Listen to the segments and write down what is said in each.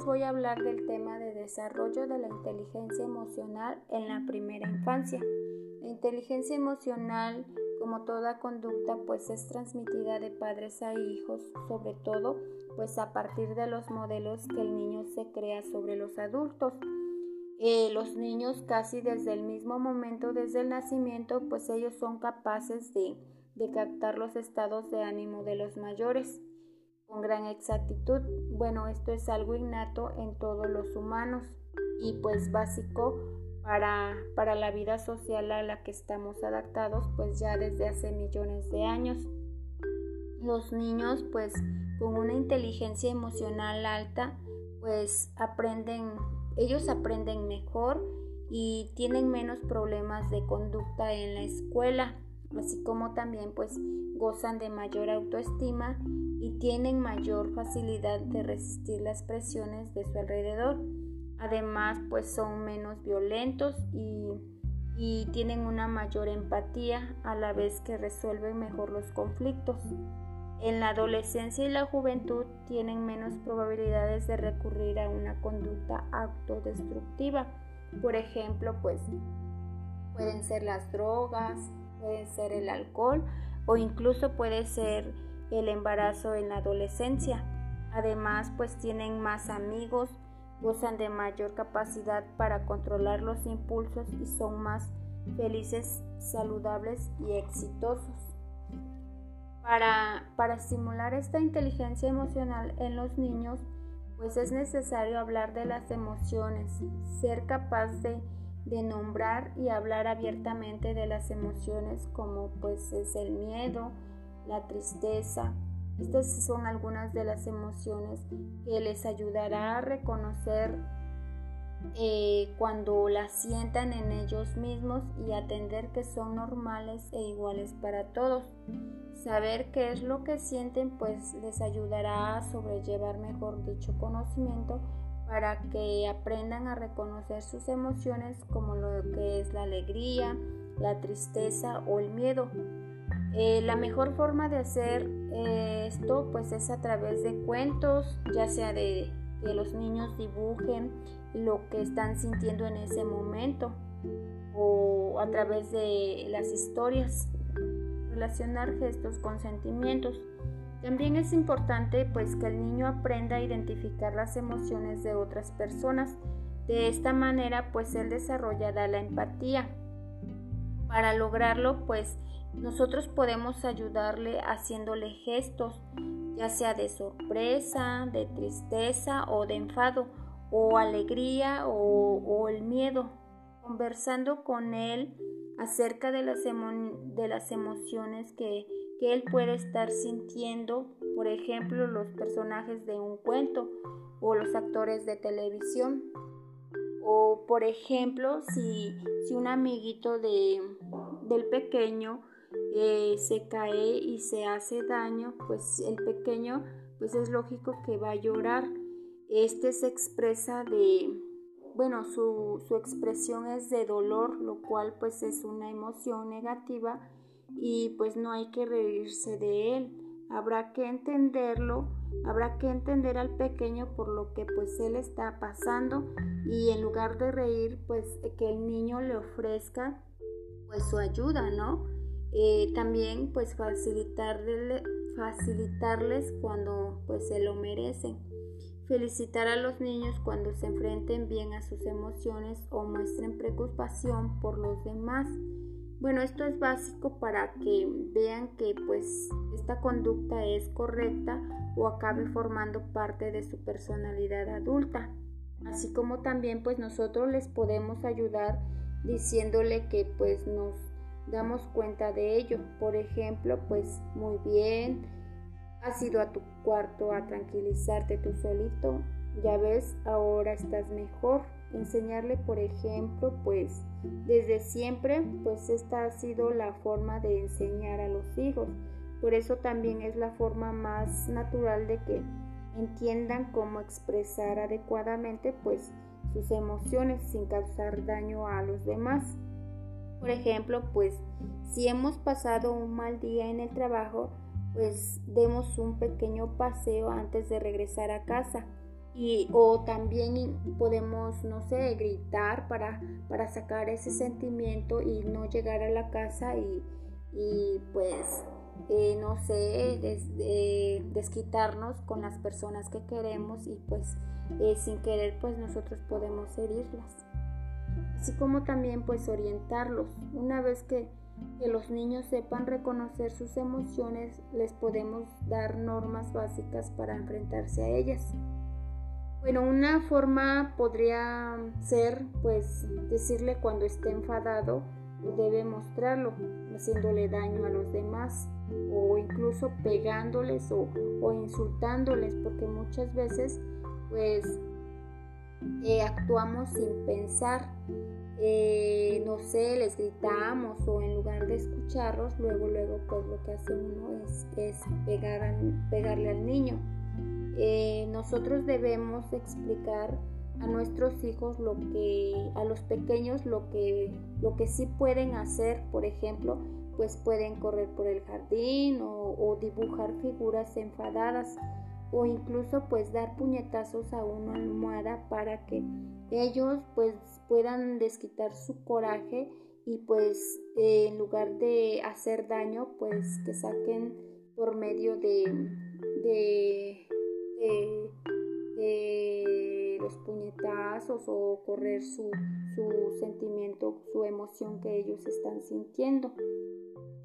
les voy a hablar del tema de desarrollo de la inteligencia emocional en la primera infancia. La inteligencia emocional, como toda conducta, pues es transmitida de padres a hijos, sobre todo pues a partir de los modelos que el niño se crea sobre los adultos. Eh, los niños casi desde el mismo momento, desde el nacimiento, pues ellos son capaces de, de captar los estados de ánimo de los mayores con gran exactitud. Bueno, esto es algo innato en todos los humanos y pues básico para, para la vida social a la que estamos adaptados pues ya desde hace millones de años. Los niños pues con una inteligencia emocional alta pues aprenden, ellos aprenden mejor y tienen menos problemas de conducta en la escuela, así como también pues gozan de mayor autoestima y tienen mayor facilidad de resistir las presiones de su alrededor. Además, pues son menos violentos y, y tienen una mayor empatía a la vez que resuelven mejor los conflictos. En la adolescencia y la juventud tienen menos probabilidades de recurrir a una conducta autodestructiva. Por ejemplo, pues pueden ser las drogas, puede ser el alcohol o incluso puede ser el embarazo en la adolescencia. Además, pues tienen más amigos, gozan de mayor capacidad para controlar los impulsos y son más felices, saludables y exitosos. Para, para estimular esta inteligencia emocional en los niños, pues es necesario hablar de las emociones, ser capaz de, de nombrar y hablar abiertamente de las emociones como pues es el miedo, la tristeza. Estas son algunas de las emociones que les ayudará a reconocer eh, cuando las sientan en ellos mismos y atender que son normales e iguales para todos. Saber qué es lo que sienten pues les ayudará a sobrellevar mejor dicho conocimiento para que aprendan a reconocer sus emociones como lo que es la alegría, la tristeza o el miedo eh, la mejor forma de hacer eh, esto pues es a través de cuentos, ya sea de que los niños dibujen lo que están sintiendo en ese momento o a través de las historias, relacionar gestos con sentimientos. También es importante pues que el niño aprenda a identificar las emociones de otras personas. De esta manera pues él desarrollará la empatía. Para lograrlo pues nosotros podemos ayudarle haciéndole gestos, ya sea de sorpresa, de tristeza o de enfado, o alegría o, el miedo, conversando con él acerca de las, de las emociones que, que él puede estar sintiendo, por ejemplo, los personajes de un cuento o los actores de televisión. O por ejemplo, si, si un amiguito de, del pequeño eh, se cae y se hace daño, pues el pequeño, pues es lógico que va a llorar. Este se expresa de, bueno, su, su expresión es de dolor, lo cual pues es una emoción negativa y pues no hay que reírse de él. Habrá que entenderlo, habrá que entender al pequeño por lo que pues él está pasando y en lugar de reír pues que el niño le ofrezca pues su ayuda, ¿no? Eh, también pues facilitarle, facilitarles cuando pues se lo merecen. Felicitar a los niños cuando se enfrenten bien a sus emociones o muestren preocupación por los demás. Bueno, esto es básico para que vean que pues esta conducta es correcta o acabe formando parte de su personalidad adulta. Así como también pues nosotros les podemos ayudar diciéndole que pues nos damos cuenta de ello. Por ejemplo, pues muy bien, has ido a tu cuarto a tranquilizarte tú solito, ya ves, ahora estás mejor. Enseñarle, por ejemplo, pues desde siempre, pues esta ha sido la forma de enseñar a los hijos. Por eso también es la forma más natural de que entiendan cómo expresar adecuadamente pues sus emociones sin causar daño a los demás. Por ejemplo, pues si hemos pasado un mal día en el trabajo, pues demos un pequeño paseo antes de regresar a casa y, o también podemos, no sé, gritar para, para sacar ese sentimiento y no llegar a la casa y, y pues, eh, no sé, eh, desquitarnos con las personas que queremos y pues eh, sin querer pues nosotros podemos herirlas. Así como también pues orientarlos. Una vez que que los niños sepan reconocer sus emociones, les podemos dar normas básicas para enfrentarse a ellas. Bueno, una forma podría ser, pues, decirle cuando esté enfadado, debe mostrarlo, haciéndole daño a los demás o incluso pegándoles o, insultándoles, porque muchas veces, pues, eh, actuamos sin pensar eh, no sé, les gritamos o en lugar de escucharlos, luego, luego, pues lo que hace uno es, es pegar pegarle al niño. Eh, nosotros debemos explicar a nuestros hijos lo que, a los pequeños lo que, lo que sí pueden hacer, por ejemplo, pues pueden correr por el jardín o, dibujar figuras enfadadas o incluso pues dar puñetazos a una almohada para que ellos pues puedan desquitar su coraje y pues eh, en lugar de hacer daño pues que saquen por medio de, los puñetazos o correr su, su sentimiento, su emoción que ellos están sintiendo.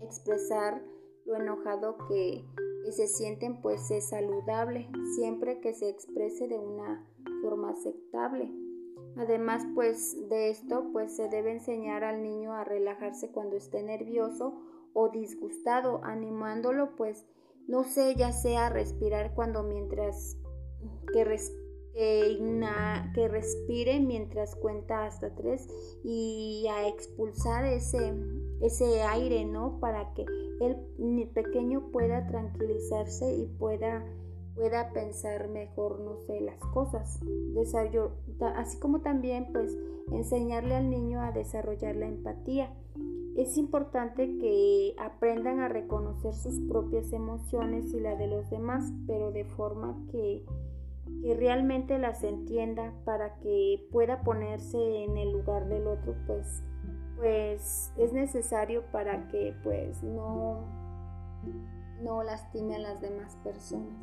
Expresar lo enojado que, se sienten pues es saludable siempre que se exprese de una forma aceptable. Además pues de esto pues se debe enseñar al niño a relajarse cuando esté nervioso o disgustado, animándolo pues no sé, ya sea respirar cuando mientras que, que respire mientras cuenta hasta tres y a expulsar ese, ese aire, ¿no? Para que el pequeño pueda tranquilizarse y pueda, pueda pensar mejor, no sé, las cosas. Así como también, pues, enseñarle al niño a desarrollar la empatía. Es importante que aprendan a reconocer sus propias emociones y la de los demás, pero de forma que, realmente las entienda para que pueda ponerse en el lugar del otro, pues pues es necesario para que pues no, no lastime a las demás personas.